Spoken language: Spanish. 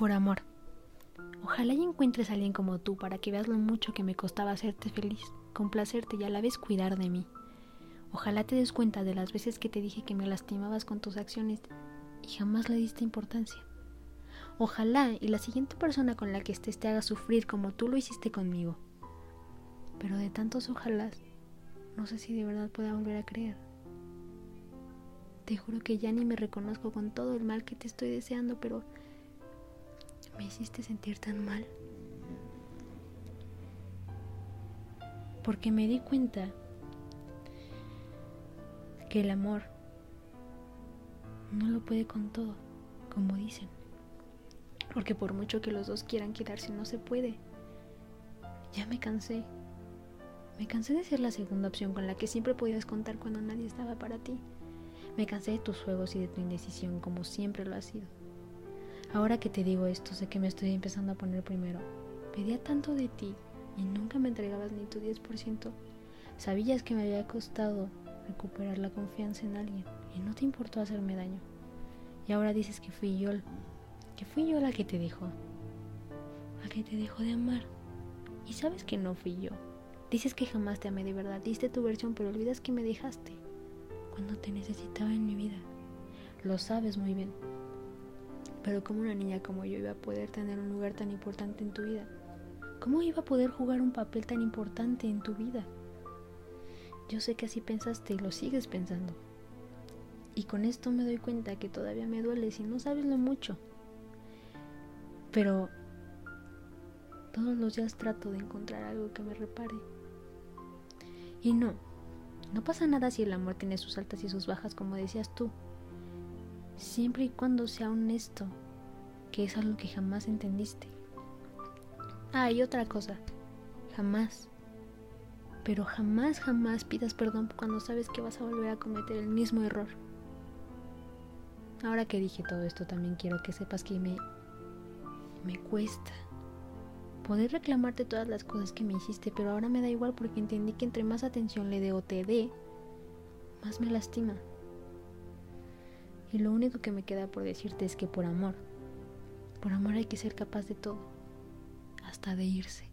Por amor. Ojalá y encuentres a alguien como tú para que veas lo mucho que me costaba hacerte feliz, complacerte y a la vez cuidar de mí. Ojalá te des cuenta de las veces que te dije que me lastimabas con tus acciones y jamás le diste importancia. Ojalá y la siguiente persona con la que estés te haga sufrir como tú lo hiciste conmigo. Pero de tantos ojalá, no sé si de verdad pueda volver a creer. Te juro que ya ni me reconozco con todo el mal que te estoy deseando, pero me hiciste sentir tan mal. Porque me di cuenta que el amor no lo puede con todo, como dicen. Porque por mucho que los dos quieran quedarse, no se puede. Ya me cansé. Me cansé de ser la segunda opción con la que siempre podías contar cuando nadie estaba para ti. Me cansé de tus juegos y de tu indecisión, como siempre lo ha sido. Ahora que te digo esto, sé que me estoy empezando a poner primero. Pedía tanto de ti y nunca me entregabas ni tu 10%. Sabías que me había costado recuperar la confianza en alguien y no te importó hacerme daño. Y ahora dices que fui yo, que fui yo la que te dejó, la que te dejó de amar. Y sabes que no fui yo. Dices que jamás te amé de verdad, diste tu versión, pero olvidas que me dejaste cuando te necesitaba en mi vida. Lo sabes muy bien. Pero como una niña como yo iba a poder tener un lugar tan importante en tu vida? ¿Cómo iba a poder jugar un papel tan importante en tu vida? Yo sé que así pensaste y lo sigues pensando. Y con esto me doy cuenta que todavía me duele si no sabes lo mucho. Pero todos los días trato de encontrar algo que me repare. Y no, no pasa nada si el amor tiene sus altas y sus bajas, como decías tú. Siempre y cuando sea honesto, que es algo que jamás entendiste. Ah, y otra cosa, jamás pero jamás, jamás pidas perdón cuando sabes que vas a volver a cometer el mismo error. Ahora que dije todo esto, también quiero que sepas que me, me cuesta poder reclamarte todas las cosas que me hiciste, pero ahora me da igual porque entendí que entre más atención le dé o te dé, más me lastima. Y lo único que me queda por decirte es que por amor, por amor hay que ser capaz de todo, hasta de irse.